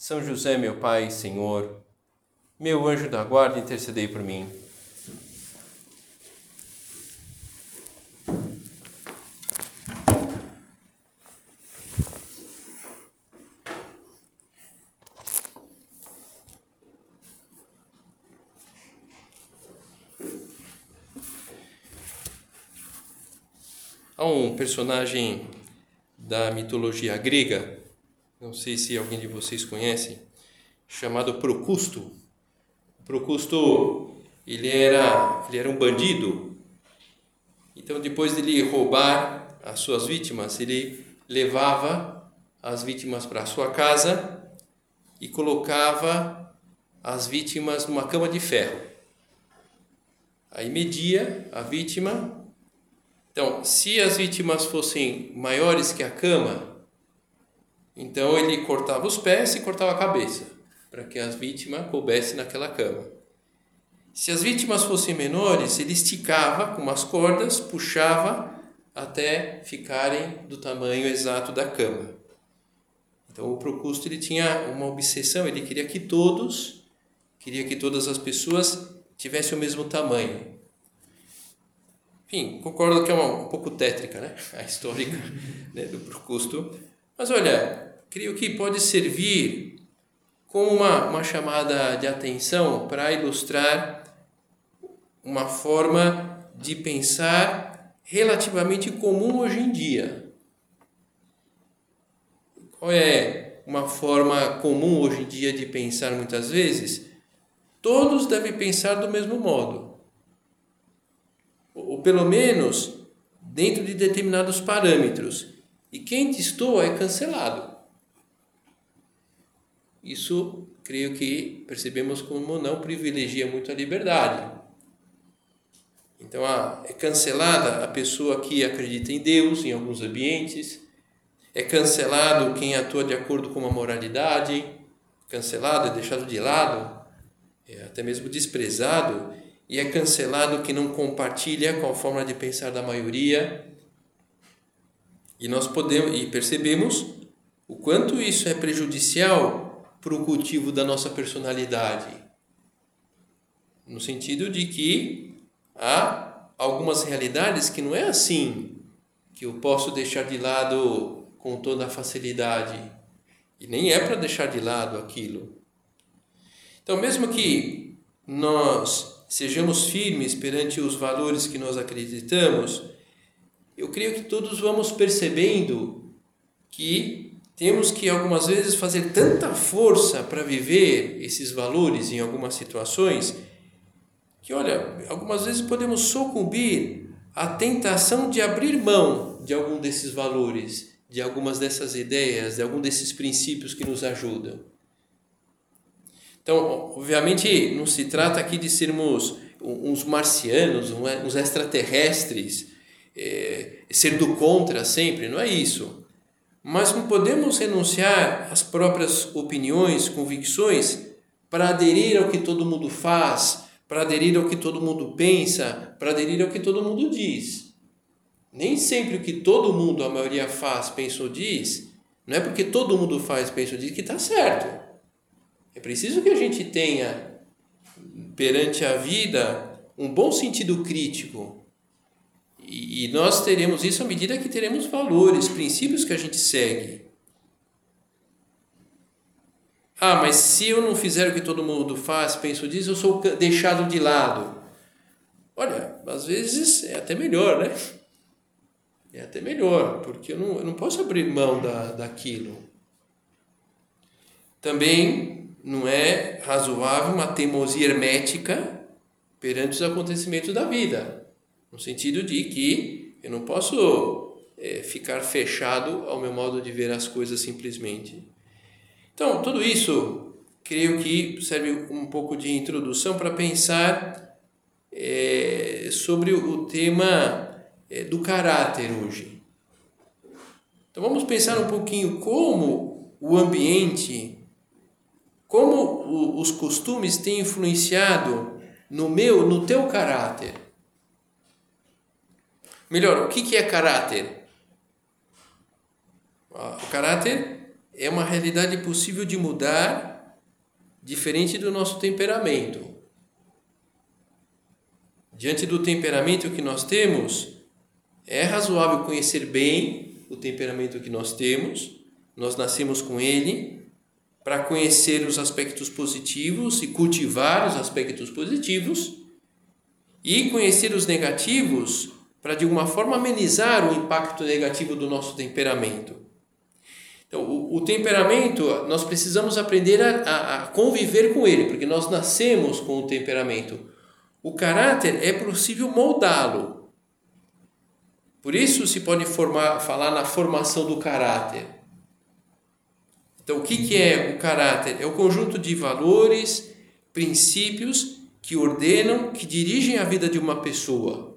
são José, meu Pai, Senhor, meu anjo da guarda, intercedei por mim. Há um personagem da mitologia grega não sei se alguém de vocês conhece, chamado Procusto. Procusto, ele era, ele era um bandido. Então, depois de ele roubar as suas vítimas, ele levava as vítimas para sua casa e colocava as vítimas numa cama de ferro. Aí media a vítima. Então, se as vítimas fossem maiores que a cama, então ele cortava os pés e cortava a cabeça, para que as vítimas coubessem naquela cama. Se as vítimas fossem menores, ele esticava com umas cordas, puxava até ficarem do tamanho exato da cama. Então o Procusto ele tinha uma obsessão, ele queria que todos, queria que todas as pessoas tivessem o mesmo tamanho. Enfim, concordo que é uma, um pouco tétrica, né? A histórica né, do Procusto. Mas olha, creio que pode servir como uma, uma chamada de atenção para ilustrar uma forma de pensar relativamente comum hoje em dia. Qual é uma forma comum hoje em dia de pensar muitas vezes? Todos devem pensar do mesmo modo. Ou pelo menos dentro de determinados parâmetros. E quem testou é cancelado. Isso, creio que percebemos como não privilegia muito a liberdade. Então, é cancelada a pessoa que acredita em Deus em alguns ambientes, é cancelado quem atua de acordo com a moralidade, cancelado é deixado de lado, é até mesmo desprezado, e é cancelado quem não compartilha com a forma de pensar da maioria. E nós podemos e percebemos o quanto isso é prejudicial para o cultivo da nossa personalidade. No sentido de que há algumas realidades que não é assim que eu posso deixar de lado com toda a facilidade. E nem é para deixar de lado aquilo. Então, mesmo que nós sejamos firmes perante os valores que nós acreditamos, eu creio que todos vamos percebendo que temos que algumas vezes fazer tanta força para viver esses valores em algumas situações que, olha, algumas vezes podemos sucumbir à tentação de abrir mão de algum desses valores, de algumas dessas ideias, de algum desses princípios que nos ajudam. Então, obviamente, não se trata aqui de sermos uns marcianos, uns extraterrestres, é, ser do contra sempre, não é isso mas não podemos renunciar às próprias opiniões, convicções, para aderir ao que todo mundo faz, para aderir ao que todo mundo pensa, para aderir ao que todo mundo diz. Nem sempre o que todo mundo, a maioria faz, pensa ou diz, não é porque todo mundo faz, pensa ou diz que está certo. É preciso que a gente tenha, perante a vida, um bom sentido crítico e, nós teremos isso à medida que teremos valores, princípios que a gente segue. Ah, mas se eu não fizer o que todo mundo faz, penso disso, eu sou deixado de lado. Olha, às vezes é até melhor, né? É até melhor, porque eu não, eu não posso abrir mão da, daquilo. Também não é razoável uma teimosia hermética perante os acontecimentos da vida. No sentido de que eu não posso é, ficar fechado ao meu modo de ver as coisas simplesmente. Então, tudo isso creio que serve um pouco de introdução para pensar é, sobre o tema é, do caráter hoje. Então vamos pensar um pouquinho como o ambiente, como o, os costumes têm influenciado no meu, no teu caráter. Melhor, o que, é caráter? O caráter é uma realidade possível de mudar, diferente do nosso temperamento. Diante do temperamento que nós temos, é razoável conhecer bem o temperamento que nós temos, nós nascemos com ele, para conhecer os aspectos positivos e cultivar os aspectos positivos, e conhecer os negativos para de alguma forma amenizar o impacto negativo do nosso temperamento. Então, o, o temperamento, nós precisamos aprender a, a, a, conviver com ele, porque nós nascemos com o temperamento. O caráter é possível moldá-lo. Por isso se pode formar, falar na formação do caráter. Então, o que, que é o caráter? É o conjunto de valores, princípios que ordenam, que dirigem a vida de uma pessoa.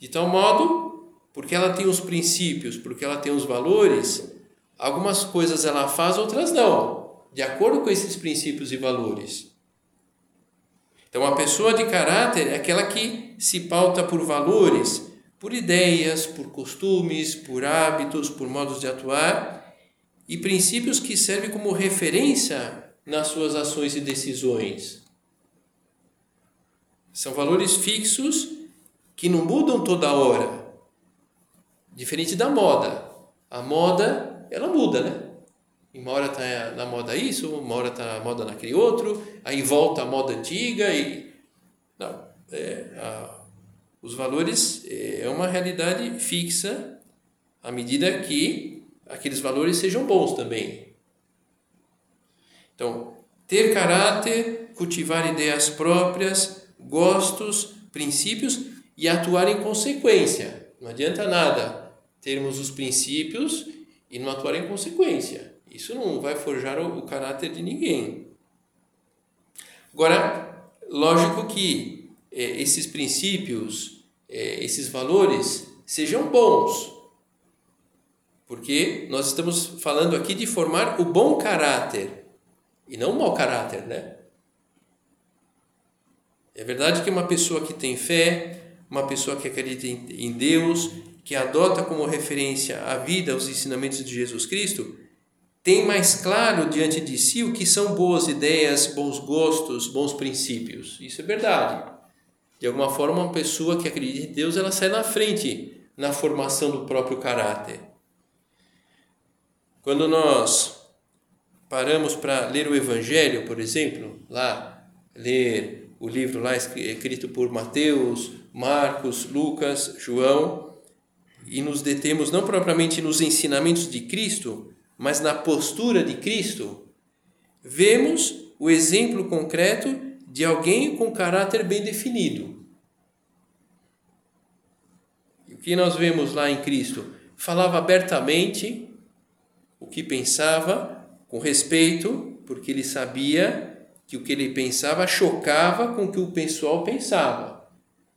De tal modo, porque ela tem os princípios, porque ela tem os valores, algumas coisas ela faz, outras não, de acordo com esses princípios e valores. Então, a pessoa de caráter é aquela que se pauta por valores, por ideias, por costumes, por hábitos, por modos de atuar e princípios que servem como referência nas suas ações e decisões. São valores fixos que não mudam toda hora. Diferente da moda. A moda, ela muda, né? Uma hora está na moda isso, uma hora está na moda naquele outro, aí volta a moda antiga e... Não, é, a, os valores é uma realidade fixa à medida que aqueles valores sejam bons também. Então, ter caráter, cultivar ideias próprias, gostos, princípios e atuar em consequência. Não adianta nada termos os princípios e não atuar em consequência. Isso não vai forjar o, caráter de ninguém. Agora, lógico que é, esses princípios, é, esses valores sejam bons, porque nós estamos falando aqui de formar o bom caráter e não o mau caráter, né? É verdade que uma pessoa que tem fé, uma pessoa que acredita em Deus, que adota como referência a vida, os ensinamentos de Jesus Cristo, tem mais claro diante de si o que são boas ideias, bons gostos, bons princípios. Isso é verdade. De alguma forma, uma pessoa que acredita em Deus, ela sai na frente na formação do próprio caráter. Quando nós paramos para ler o Evangelho, por exemplo, lá, ler o livro lá escrito por Mateus, Marcos, Lucas, João, e nos detemos não propriamente nos ensinamentos de Cristo, mas na postura de Cristo, vemos o exemplo concreto de alguém com caráter bem definido. O que nós vemos lá em Cristo? Falava abertamente o que pensava, com respeito, porque ele sabia que o que ele pensava chocava com o que o pessoal pensava.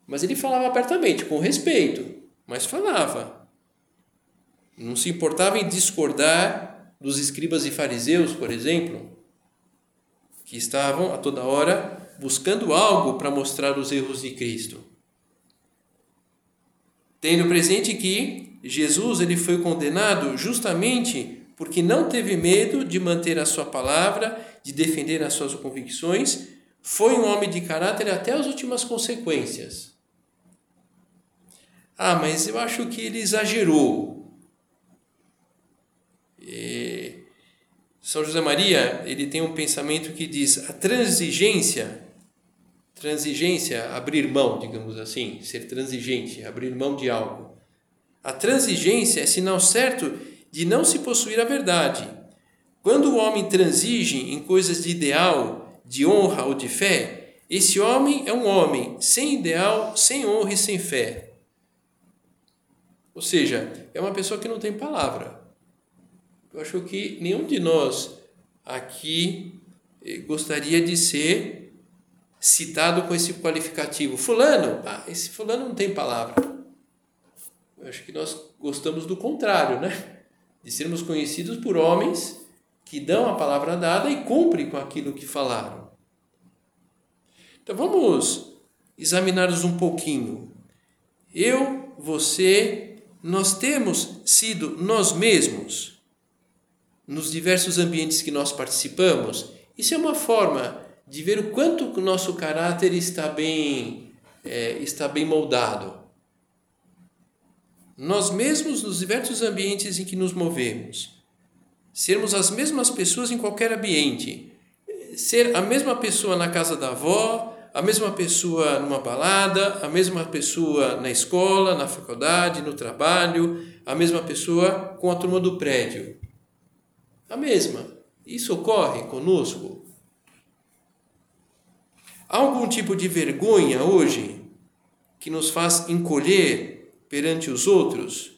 Mas ele falava abertamente, com respeito, mas falava. Não se importava em discordar dos escribas e fariseus, por exemplo, que estavam a toda hora buscando algo para mostrar os erros de Cristo. Tendo presente que Jesus ele foi condenado justamente porque não teve medo de manter a sua palavra, de defender as suas convicções, foi um homem de caráter até as últimas consequências. Ah, mas eu acho que ele exagerou. E São José Maria, ele tem um pensamento que diz a transigência, transigência, abrir mão, digamos assim, ser transigente, abrir mão de algo. A transigência é sinal certo de não se possuir a verdade. Quando o homem transige em coisas de ideal, de honra ou de fé, esse homem é um homem sem ideal, sem honra e sem fé. Ou seja, é uma pessoa que não tem palavra. Eu acho que nenhum de nós aqui eh, gostaria de ser citado com esse qualificativo. Fulano, ah, esse fulano não tem palavra. Eu acho que nós gostamos do contrário, né? De sermos conhecidos por homens que dão a palavra dada e cumprem com aquilo que falaram. Então vamos examinar-nos um pouquinho. Eu, você, nós temos sido nós mesmos nos diversos ambientes que nós participamos. Isso é uma forma de ver o quanto o nosso caráter está bem, é, está bem moldado. Nós mesmos nos diversos ambientes em que nos movemos. Sermos as mesmas pessoas em qualquer ambiente. Ser a mesma pessoa na casa da avó, a mesma pessoa numa balada, a mesma pessoa na escola, na faculdade, no trabalho, a mesma pessoa com a turma do prédio. A mesma. Isso ocorre conosco? Há algum tipo de vergonha hoje que nos faz encolher perante os outros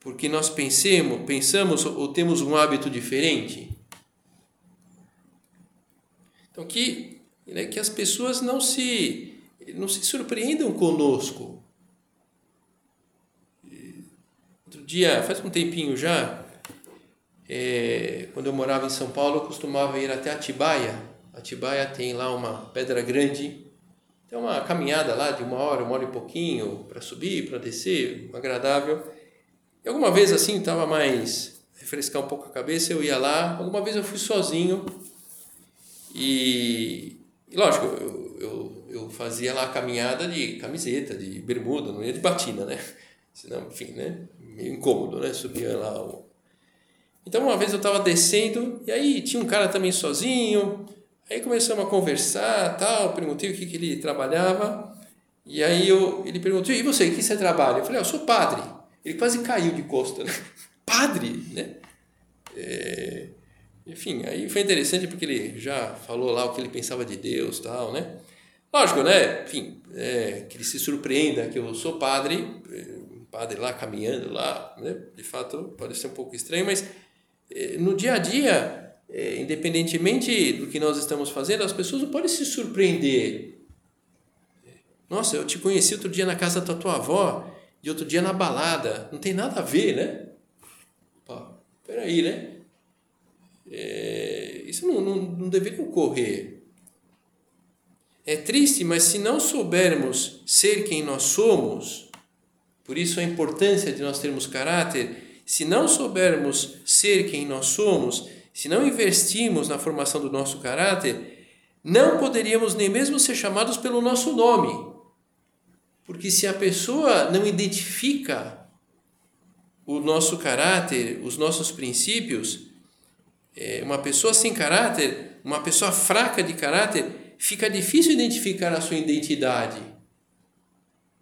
porque nós pensemos, pensamos ou temos um hábito diferente? Então, que né, que as pessoas não se, não se surpreendam conosco. Outro dia, faz um tempinho já, é, quando eu morava em São Paulo, eu costumava ir até Atibaia. Atibaia tem lá uma pedra grande, tem uma caminhada lá de uma hora, uma hora e pouquinho, para subir, para descer, agradável. E alguma vez assim, estava mais refrescar um pouco a cabeça, eu ia lá. Alguma vez eu fui sozinho e e lógico, eu, eu, eu fazia lá a caminhada de camiseta, de bermuda, não ia de batina, né? Senão, enfim, né? Meio incômodo, né? Subia lá. O... Então, uma vez eu estava descendo e aí tinha um cara também sozinho. Aí começamos a conversar, tal. Perguntei o que, que ele trabalhava. E aí eu, ele perguntou: e você, o que você trabalha? Eu falei: ah, eu sou padre. Ele quase caiu de costa, né? Padre, né? É, enfim, aí foi interessante porque ele já falou lá o que ele pensava de Deus tal, né? Lógico, né? Enfim, é, que ele se surpreenda que eu sou padre, um padre lá caminhando lá, né? De fato, pode ser um pouco estranho, mas é, no dia a dia, é, independentemente do que nós estamos fazendo, as pessoas não podem se surpreender. Nossa, eu te conheci outro dia na casa da tua avó e outro dia na balada. Não tem nada a ver, né? Pô, peraí, né? É, isso não, não, não deveria ocorrer. É triste, mas se não soubermos ser quem nós somos, por isso a importância de nós termos caráter, se não soubermos ser quem nós somos, se não investirmos na formação do nosso caráter, não poderíamos nem mesmo ser chamados pelo nosso nome. Porque se a pessoa não identifica o nosso caráter, os nossos princípios, uma pessoa sem caráter, uma pessoa fraca de caráter, fica difícil identificar a sua identidade.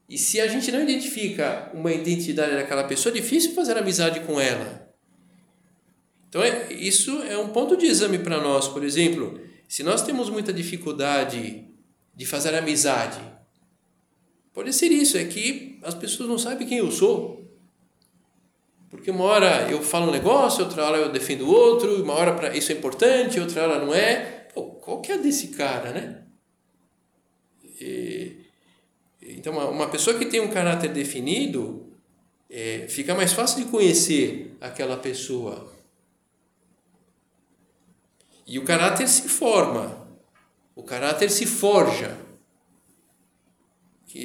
E se a gente não identifica uma identidade daquela pessoa, é difícil fazer amizade com ela. Então, é, isso é um ponto de exame para nós. Por exemplo, se nós temos muita dificuldade de fazer amizade, pode ser isso, é que as pessoas não sabem quem eu sou. Porque uma hora eu falo um negócio, outra hora eu defendo outro, uma hora para isso é importante, outra hora não é. Pô, qual que é desse cara, né? E, então, uma, uma pessoa que tem um caráter definido, é, fica mais fácil de conhecer aquela pessoa. E o caráter se forma, o caráter se forja.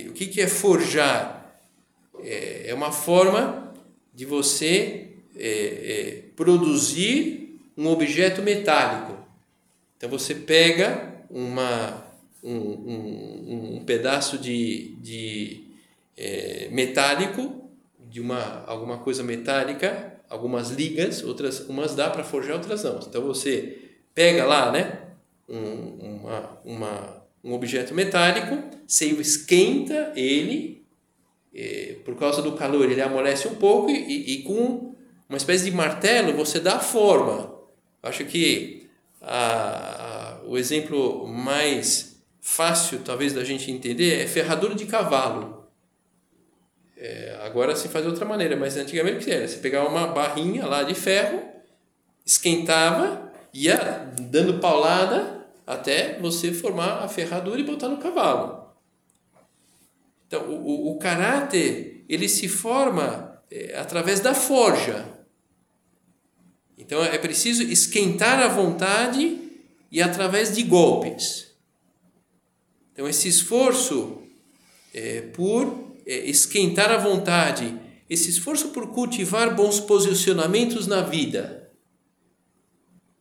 O que, que é forjar? É, é uma forma de você é, é, produzir um objeto metálico. Então você pega uma, um, um, um pedaço de, de é, metálico, de uma, alguma coisa metálica, algumas ligas, outras umas dá para forjar, outras não. Então você pega lá, né, um, uma, uma, um objeto metálico, você esquenta ele é, por causa do calor, ele amolece um pouco e, e, e, com uma espécie de martelo você dá forma. Acho que a, a, o exemplo mais fácil, talvez, da gente entender é ferradura de cavalo. É, agora se faz de outra maneira, mas antigamente era? Você pegava uma barrinha lá de ferro, esquentava ia dando paulada até você formar a ferradura e botar no cavalo. Então, o, o, caráter, ele se forma é, através da forja. Então, é preciso esquentar a vontade e através de golpes. Então, esse esforço é, por é, esquentar a vontade, esse esforço por cultivar bons posicionamentos na vida.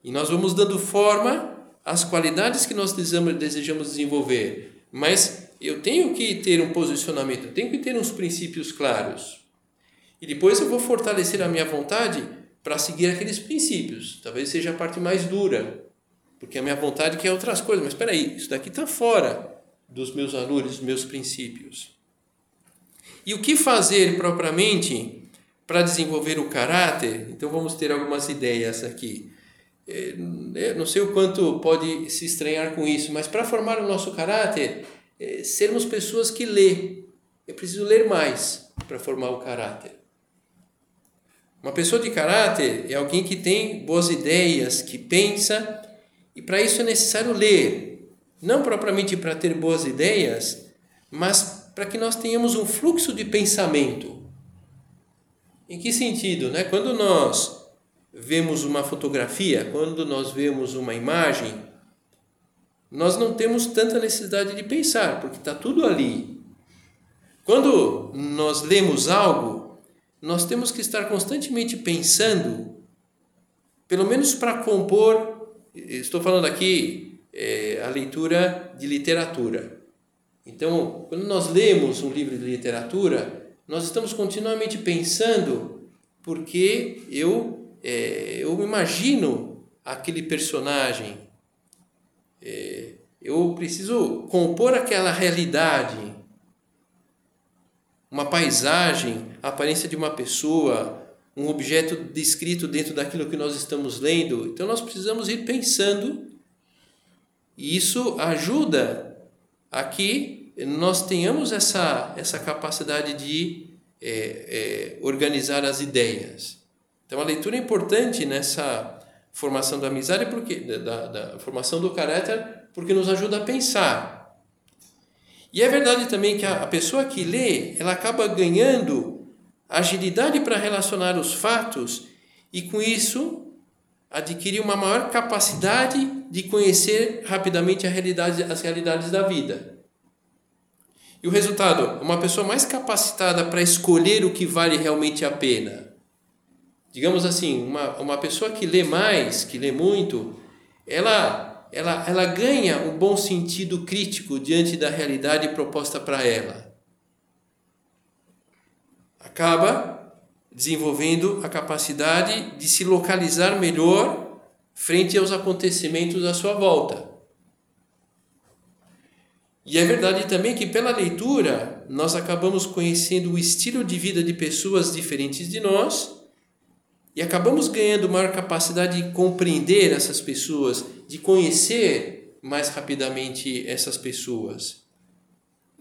E nós vamos dando forma às qualidades que nós desejamos desenvolver. Mas eu tenho que ter um posicionamento, eu tenho que ter uns princípios claros. E depois eu vou fortalecer a minha vontade para seguir aqueles princípios. Talvez seja a parte mais dura, porque a minha vontade quer outras coisas. Mas espera aí, isso daqui está fora dos meus valores, dos meus princípios. E o que fazer propriamente para desenvolver o caráter? Então vamos ter algumas ideias aqui. É, eu não sei o quanto pode se estranhar com isso, mas para formar o nosso caráter, é, sermos pessoas que lê. É preciso ler mais para formar o caráter. Uma pessoa de caráter é alguém que tem boas ideias, que pensa, e para isso é necessário ler. Não propriamente para ter boas ideias, mas para que nós tenhamos um fluxo de pensamento. Em que sentido? Né? Quando nós vemos uma fotografia, quando nós vemos uma imagem, nós não temos tanta necessidade de pensar, porque está tudo ali. Quando nós lemos algo, nós temos que estar constantemente pensando, pelo menos para compor. Estou falando aqui é, a leitura de literatura. Então, quando nós lemos um livro de literatura, nós estamos continuamente pensando, porque eu, é, eu imagino aquele personagem, é, eu preciso compor aquela realidade, uma paisagem, a aparência de uma pessoa, um objeto descrito dentro daquilo que nós estamos lendo. Então nós precisamos ir pensando e isso ajuda a que nós tenhamos essa, essa capacidade de é, é, organizar as ideias. Então a leitura é importante nessa formação da amizade, porque, da, da formação do caráter, porque nos ajuda a pensar. E é verdade também que a, a pessoa que lê, ela acaba ganhando agilidade para relacionar os fatos e com isso adquirir uma maior capacidade de conhecer rapidamente realidade, as realidades da vida. E o resultado, uma pessoa mais capacitada para escolher o que vale realmente a pena digamos assim, uma, uma pessoa que lê mais, que lê muito, ela, ela, ela ganha um bom sentido crítico diante da realidade proposta para ela. Acaba desenvolvendo a capacidade de se localizar melhor frente aos acontecimentos à sua volta. E é verdade também que pela leitura nós acabamos conhecendo o estilo de vida de pessoas diferentes de nós e acabamos ganhando maior capacidade de compreender essas pessoas, de conhecer mais rapidamente essas pessoas.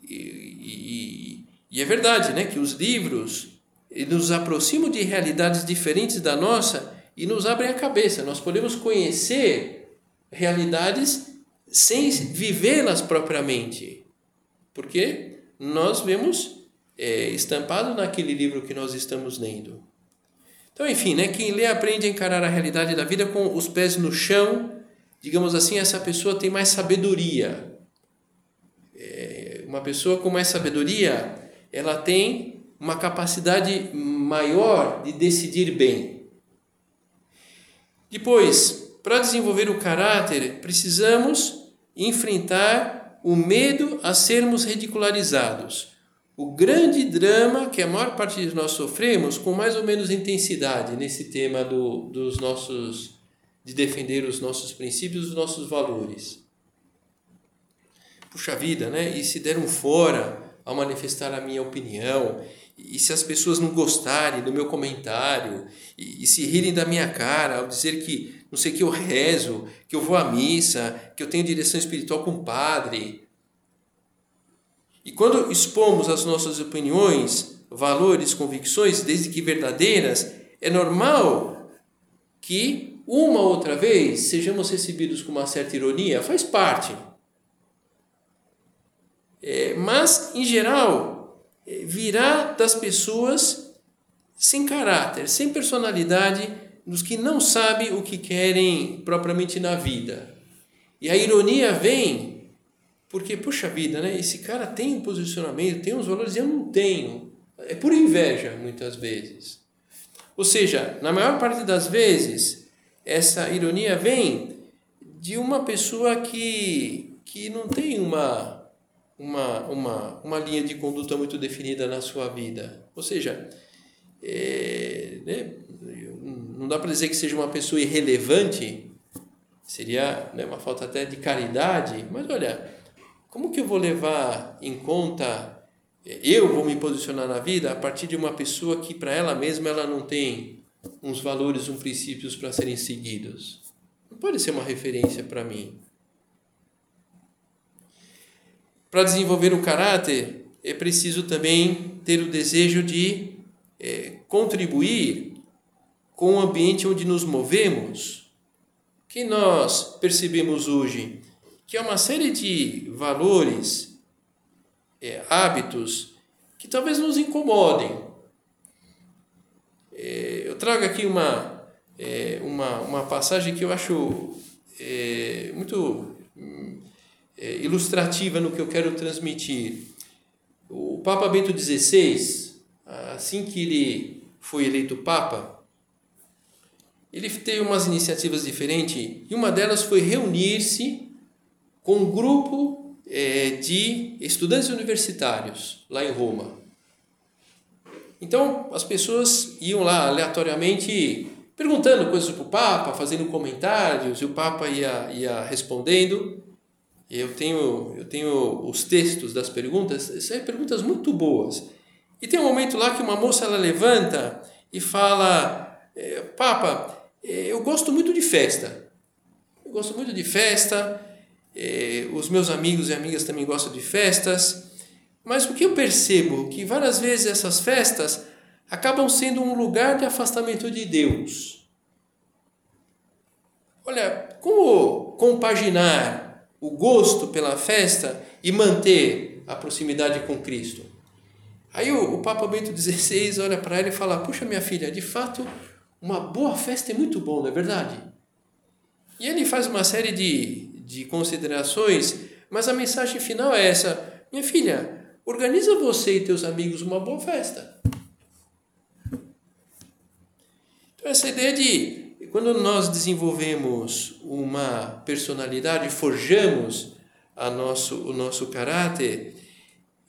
E, e, e é verdade né, que os livros nos aproximam de realidades diferentes da nossa e nos abrem a cabeça. Nós podemos conhecer realidades sem vivê-las propriamente, porque nós vemos é, estampado naquele livro que nós estamos lendo. Então, enfim, né, quem lê aprende a encarar a realidade da vida com os pés no chão. Digamos assim, essa pessoa tem mais sabedoria. É, uma pessoa com mais sabedoria, ela tem uma capacidade maior de decidir bem. Depois, para desenvolver o caráter, precisamos enfrentar o medo a sermos ridicularizados o grande drama que a maior parte de nós sofremos com mais ou menos intensidade nesse tema do, dos nossos de defender os nossos princípios, os nossos valores. Puxa vida, né? E se der um fora ao manifestar a minha opinião, e se as pessoas não gostarem do meu comentário, e, e se rirem da minha cara ao dizer que não sei que eu rezo, que eu vou à missa, que eu tenho direção espiritual com o padre, e quando expomos as nossas opiniões, valores, convicções, desde que verdadeiras, é normal que uma outra vez sejamos recebidos com uma certa ironia, faz parte. É, mas, em geral, é, virá das pessoas sem caráter, sem personalidade, dos que não sabem o que querem propriamente na vida. E a ironia vem porque, puxa vida, né? esse cara tem um posicionamento, tem uns valores e eu não tenho. É por inveja, muitas vezes. Ou seja, na maior parte das vezes, essa ironia vem de uma pessoa que, que não tem uma, uma, uma, uma linha de conduta muito definida na sua vida. Ou seja, é, né, não dá para dizer que seja uma pessoa irrelevante, seria né, uma falta até de caridade, mas olha, como que eu vou levar em conta eu vou me posicionar na vida a partir de uma pessoa que para ela mesma ela não tem uns valores, uns princípios para serem seguidos. Não pode ser uma referência para mim. Para desenvolver o caráter, é preciso também ter o desejo de é, contribuir com o ambiente onde nos movemos, que nós percebemos hoje que é uma série de valores é, hábitos que talvez nos incomodem. É, eu trago aqui uma, é, uma, uma passagem que eu acho é, muito é, ilustrativa no que eu quero transmitir. O Papa Bento XVI, assim que ele foi eleito Papa, ele teve umas iniciativas diferentes e uma delas foi reunir-se com um grupo é, de estudantes universitários lá em Roma. Então as pessoas iam lá aleatoriamente perguntando coisas para o Papa, fazendo comentários, e o Papa ia, ia respondendo. Eu tenho, eu tenho os textos das perguntas, são perguntas muito boas. E tem um momento lá que uma moça ela levanta e fala: é, Papa, é, eu gosto muito de festa. Eu gosto muito de festa, eh, os meus amigos e amigas também gostam de festas, mas o que eu percebo que várias vezes essas festas acabam sendo um lugar de afastamento de Deus. Olha, como compaginar o gosto pela festa e manter a proximidade com Cristo? Aí o, o Papa Bento XVI olha para ela e fala: Puxa, minha filha, de fato, uma boa festa é muito bom, não é verdade? E ele faz uma série de, de considerações, mas a mensagem final é essa: minha filha, organiza você e teus amigos uma boa festa. Então, essa ideia de quando nós desenvolvemos uma personalidade, forjamos a nosso, o nosso caráter,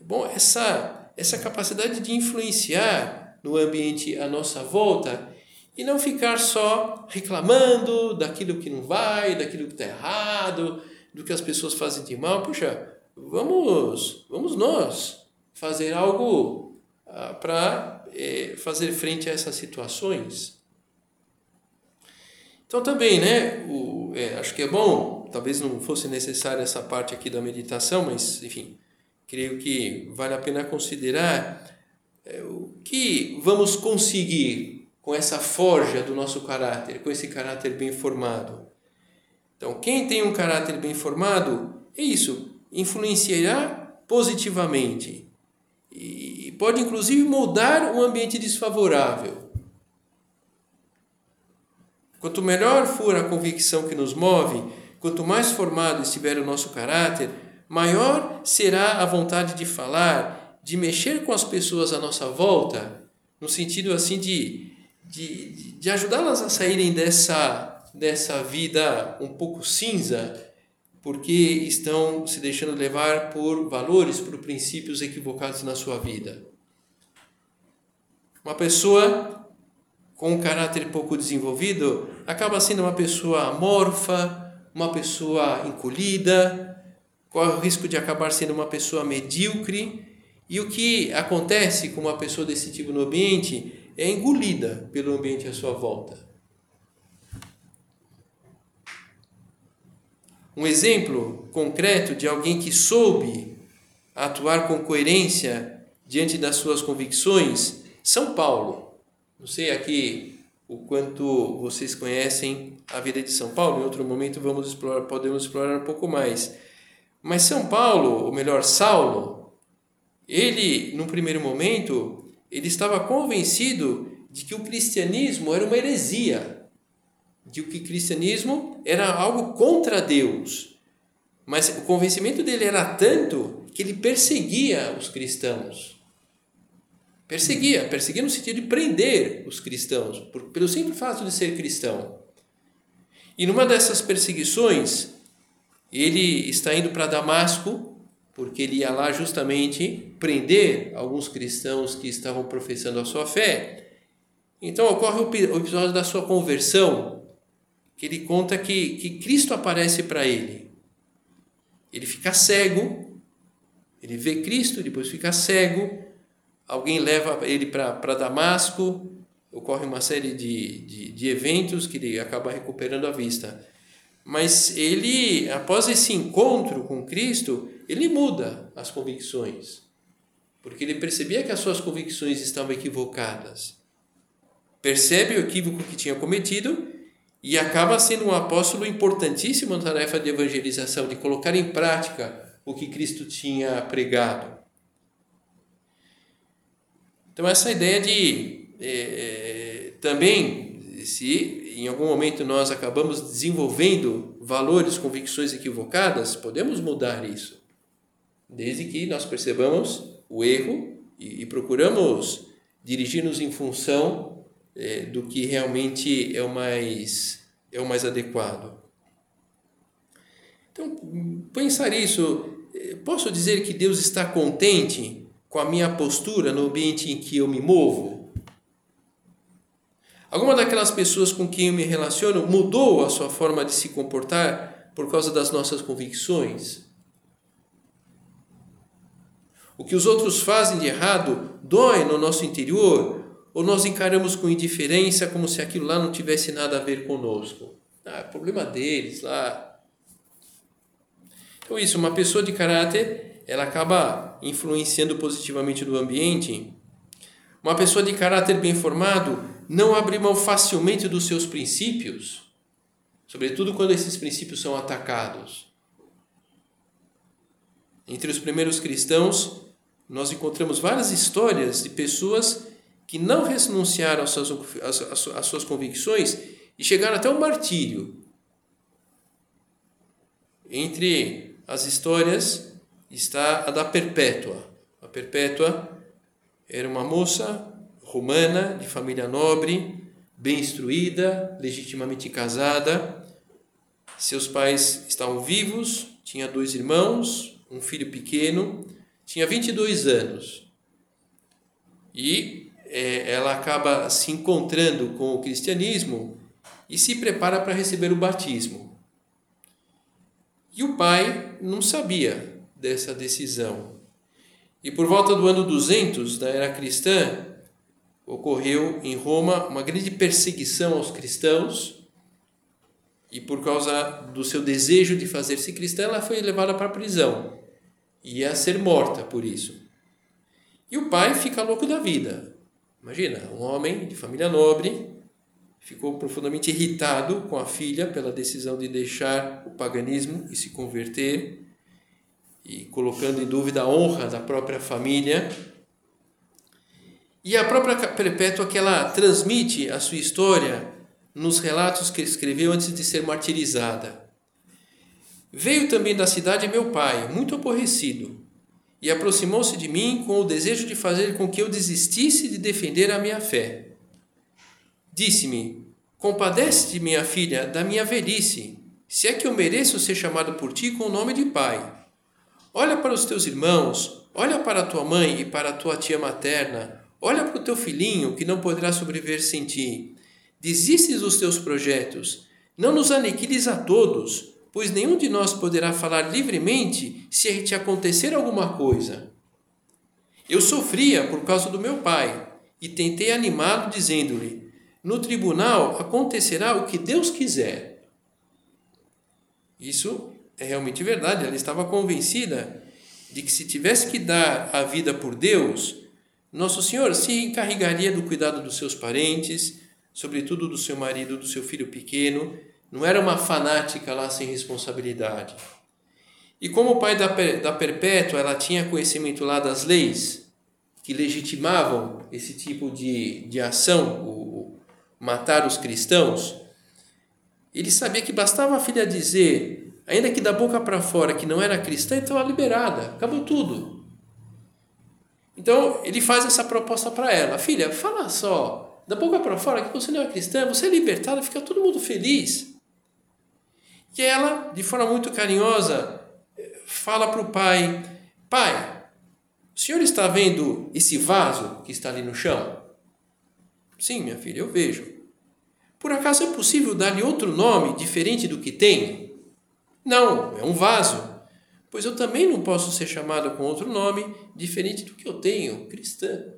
bom, essa, essa capacidade de influenciar no ambiente à nossa volta e não ficar só reclamando daquilo que não vai, daquilo que está errado, do que as pessoas fazem de mal. Puxa, vamos, vamos nós fazer algo ah, para é, fazer frente a essas situações. Então também, né, o, é, acho que é bom, talvez não fosse necessária essa parte aqui da meditação, mas enfim, creio que vale a pena considerar é, o que vamos conseguir com essa forja do nosso caráter, com esse caráter bem formado. Então, quem tem um caráter bem formado, é isso, influenciará positivamente e pode inclusive moldar um ambiente desfavorável. Quanto melhor for a convicção que nos move, quanto mais formado estiver o nosso caráter, maior será a vontade de falar, de mexer com as pessoas à nossa volta, no sentido assim de de, de ajudá-las a saírem dessa, dessa vida um pouco cinza, porque estão se deixando levar por valores, por princípios equivocados na sua vida. Uma pessoa com um caráter pouco desenvolvido acaba sendo uma pessoa amorfa, uma pessoa encolhida, corre o risco de acabar sendo uma pessoa medíocre. E o que acontece com uma pessoa desse tipo no ambiente é engolida pelo ambiente à sua volta. Um exemplo concreto de alguém que soube atuar com coerência diante das suas convicções, São Paulo. Não sei aqui o quanto vocês conhecem a vida de São Paulo. Em outro momento vamos explorar, podemos explorar um pouco mais. Mas São Paulo, ou melhor, Saulo, ele, num primeiro momento, ele estava convencido de que o cristianismo era uma heresia, de que o cristianismo era algo contra Deus. Mas o convencimento dele era tanto que ele perseguia os cristãos. Perseguia, perseguia no sentido de prender os cristãos, por, pelo simples fato de ser cristão. E numa dessas perseguições, ele está indo para Damasco, porque ele ia lá justamente prender alguns cristãos que estavam professando a sua fé. Então ocorre o episódio da sua conversão, que ele conta que, que Cristo aparece para ele. Ele fica cego, ele vê Cristo, depois fica cego, alguém leva ele para Damasco, ocorre uma série de, de, de, eventos que ele acaba recuperando a vista. Mas ele, após esse encontro com Cristo, ele muda as convicções, porque ele percebia que as suas convicções estavam equivocadas. Percebe o equívoco que tinha cometido e acaba sendo um apóstolo importantíssimo na tarefa de evangelização, de colocar em prática o que Cristo tinha pregado. Então, essa ideia de é, também, se em algum momento nós acabamos desenvolvendo valores, convicções equivocadas, podemos mudar isso, desde que nós percebamos o erro e, e procuramos dirigir-nos em função é, do que realmente é o mais é o mais adequado. Então, pensar isso, posso dizer que Deus está contente com a minha postura no ambiente em que eu me movo? Alguma daquelas pessoas com quem eu me relaciono mudou a sua forma de se comportar por causa das nossas convicções? O que os outros fazem de errado dói no nosso interior ou nós encaramos com indiferença como se aquilo lá não tivesse nada a ver conosco? Ah, é problema deles lá. Então, isso, uma pessoa de caráter ela acaba influenciando positivamente no ambiente. Uma pessoa de caráter bem formado não abre mão facilmente dos seus princípios, sobretudo quando esses princípios são atacados. Entre os primeiros cristãos, nós encontramos várias histórias de pessoas que não renunciaram às suas, às suas convicções e chegaram até o martírio. Entre as histórias está a da Perpétua. A Perpétua era uma moça romana, de família nobre, bem instruída, legitimamente casada. Seus pais estavam vivos, tinha dois irmãos, um filho pequeno, tinha 22 anos. E é, ela acaba se encontrando com o cristianismo e se prepara para receber o batismo. E o pai não sabia dessa decisão. E por volta do ano 200 da era cristã, ocorreu em Roma uma grande perseguição aos cristãos, e por causa do seu desejo de fazer-se cristã, ela foi levada para a prisão. Ia ser morta por isso. E o pai fica louco da vida. Imagina, um homem de família nobre ficou profundamente irritado com a filha pela decisão de deixar o paganismo e se converter e colocando em dúvida a honra da própria família. E a própria Perpétua que ela transmite a sua história nos relatos que escreveu antes de ser martirizada. Veio também da cidade meu pai, muito aborrecido, e aproximou-se de mim com o desejo de fazer com que eu desistisse de defender a minha fé. Disse-me: Compadece-te, minha filha, da minha velhice, se é que eu mereço ser chamado por ti com o nome de pai. Olha para os teus irmãos, olha para tua mãe e para tua tia materna, olha para o teu filhinho que não poderá sobreviver sem ti. Desistes dos teus projetos, não nos aniquiles a todos, pois nenhum de nós poderá falar livremente se te acontecer alguma coisa. Eu sofria por causa do meu pai e tentei animá-lo, dizendo-lhe: No tribunal acontecerá o que Deus quiser. Isso é realmente verdade. Ela estava convencida de que se tivesse que dar a vida por Deus, Nosso Senhor se encarregaria do cuidado dos seus parentes, sobretudo do seu marido, do seu filho pequeno. Não era uma fanática lá sem responsabilidade. E como o pai da, da Perpétua, ela tinha conhecimento lá das leis que legitimavam esse tipo de, de ação, o, matar os cristãos, ele sabia que bastava a filha dizer, ainda que da boca para fora, que não era cristã, então ela liberada, acabou tudo. Então ele faz essa proposta para ela: Filha, fala só, da boca para fora que você não é cristã, você é libertada, fica todo mundo feliz. E ela, de forma muito carinhosa, fala para o pai: Pai, o senhor está vendo esse vaso que está ali no chão? Sim, minha filha, eu vejo. Por acaso é possível dar-lhe outro nome diferente do que tem? Não, é um vaso. Pois eu também não posso ser chamado com outro nome diferente do que eu tenho, cristã.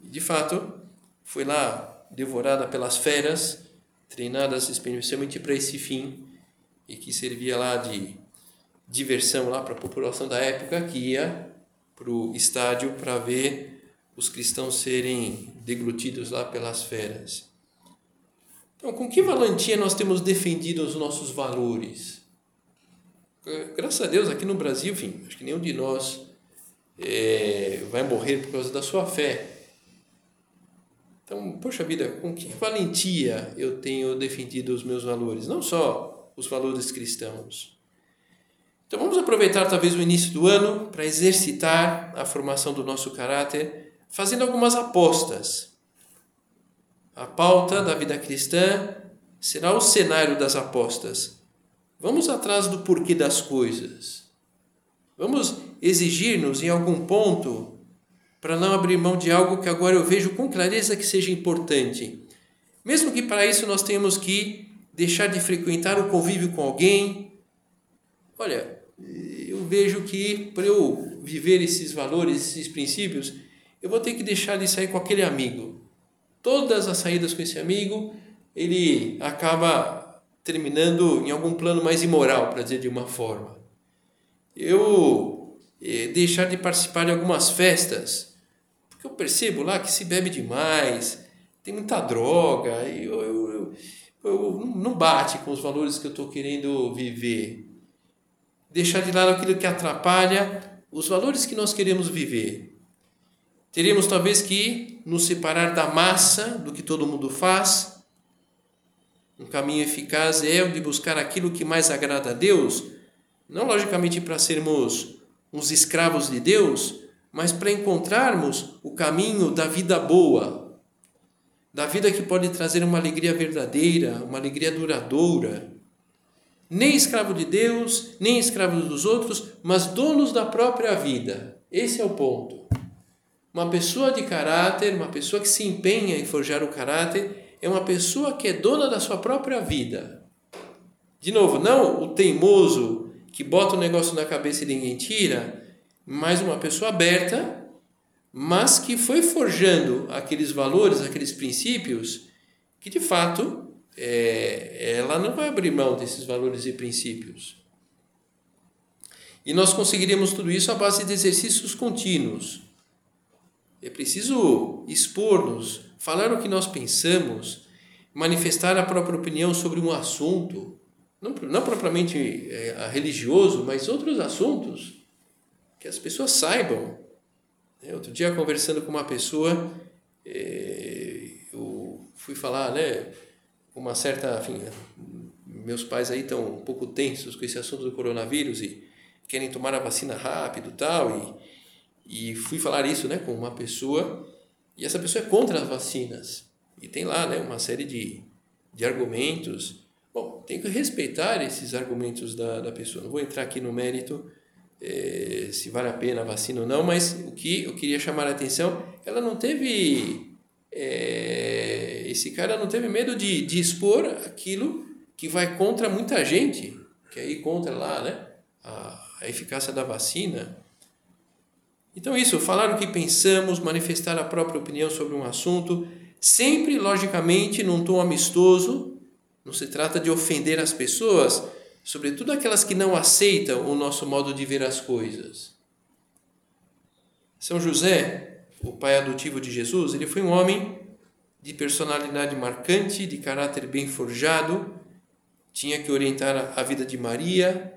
De fato, foi lá devorada pelas feras, treinadas especialmente para esse fim, e que servia lá de diversão lá para a população da época que ia para o estádio para ver os cristãos serem deglutidos lá pelas feras. Então, com que valentia nós temos defendido os nossos valores? Graças a Deus, aqui no Brasil, enfim, acho que nenhum de nós é, vai morrer por causa da sua fé. Então, poxa vida, com que valentia eu tenho defendido os meus valores? Não só os valores cristãos, então vamos aproveitar talvez o início do ano para exercitar a formação do nosso caráter, fazendo algumas apostas. A pauta da vida cristã será o cenário das apostas. Vamos atrás do porquê das coisas. Vamos exigir-nos em algum ponto para não abrir mão de algo que agora eu vejo com clareza que seja importante. Mesmo que para isso nós tenhamos que deixar de frequentar o convívio com alguém. Olha, eu vejo que para eu viver esses valores, esses princípios, eu vou ter que deixar de sair com aquele amigo. Todas as saídas com esse amigo, ele acaba terminando em algum plano mais imoral, para dizer de uma forma. Eu eh, deixar de participar de algumas festas, porque eu percebo lá que se bebe demais, tem muita droga, e eu, eu, eu, eu não bate com os valores que eu estou querendo viver deixar de lado aquilo que atrapalha os valores que nós queremos viver. Teremos talvez que nos separar da massa, do que todo mundo faz. Um caminho eficaz é o de buscar aquilo que mais agrada a Deus, não logicamente para sermos uns escravos de Deus, mas para encontrarmos o caminho da vida boa, da vida que pode trazer uma alegria verdadeira, uma alegria duradoura nem escravo de Deus, nem escravo dos outros, mas donos da própria vida. Esse é o ponto. Uma pessoa de caráter, uma pessoa que se empenha em forjar o caráter, é uma pessoa que é dona da sua própria vida. De novo, não o teimoso que bota o negócio na cabeça e ninguém tira, mas uma pessoa aberta, mas que foi forjando aqueles valores, aqueles princípios que de fato é, ela não vai abrir mão desses valores e princípios. E nós conseguiríamos tudo isso à base de exercícios contínuos. É preciso expor-nos, falar o que nós pensamos, manifestar a própria opinião sobre um assunto, não, não propriamente é, religioso, mas outros assuntos, que as pessoas saibam. É, outro dia, conversando com uma pessoa, é, eu fui falar, né? uma certa, enfim, meus pais aí estão um pouco tensos com esse assunto do coronavírus e querem tomar a vacina rápido tal e, e fui falar isso, né, com uma pessoa e essa pessoa é contra as vacinas e tem lá, né, uma série de, de argumentos. Bom, tem que respeitar esses argumentos da, da pessoa. Não vou entrar aqui no mérito é, se vale a pena a vacina ou não, mas o que eu queria chamar a atenção, ela não teve é, esse cara não teve medo de, de expor aquilo que vai contra muita gente, que aí contra lá, né, a, a eficácia da vacina. Então isso, falar o que pensamos, manifestar a própria opinião sobre um assunto, sempre logicamente num tom amistoso, não se trata de ofender as pessoas, sobretudo aquelas que não aceitam o nosso modo de ver as coisas. São José, o pai adotivo de Jesus, ele foi um homem de personalidade marcante, de caráter bem forjado, tinha que orientar a vida de Maria,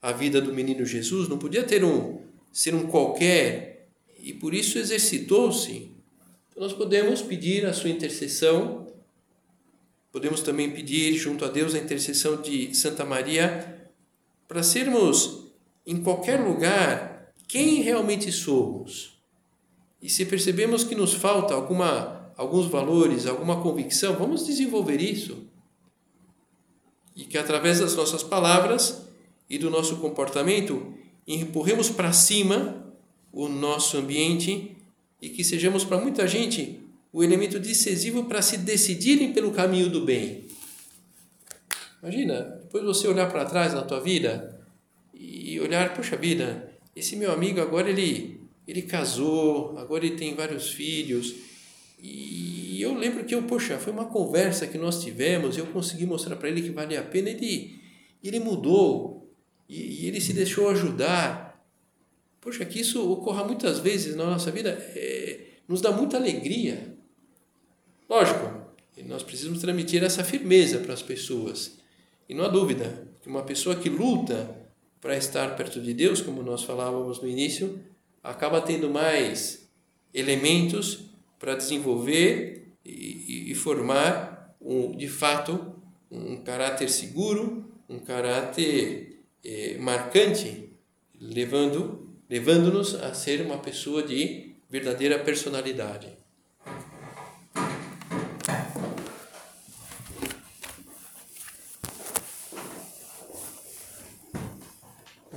a vida do menino Jesus, não podia ter um ser um qualquer e por isso exercitou-se. Então nós podemos pedir a sua intercessão, podemos também pedir junto a Deus a intercessão de Santa Maria para sermos em qualquer lugar quem realmente somos. E se percebemos que nos falta alguma alguns valores, alguma convicção, vamos desenvolver isso. E que através das nossas palavras e do nosso comportamento empurremos para cima o nosso ambiente e que sejamos para muita gente o elemento decisivo para se decidirem pelo caminho do bem. Imagina, depois você olhar para trás na tua vida e olhar, poxa vida, esse meu amigo agora ele ele casou, agora ele tem vários filhos, e eu lembro que eu, poxa, foi uma conversa que nós tivemos, eu consegui mostrar para ele que valia a pena, ele, ele mudou e, e ele se deixou ajudar. Poxa, que isso ocorra muitas vezes na nossa vida, é, nos dá muita alegria. Lógico, nós precisamos transmitir essa firmeza para as pessoas. E não há dúvida que uma pessoa que luta para estar perto de Deus, como nós falávamos no início, acaba tendo mais elementos para desenvolver e, e formar, um, de fato, um caráter seguro, um caráter eh, marcante, levando levando-nos a ser uma pessoa de verdadeira personalidade.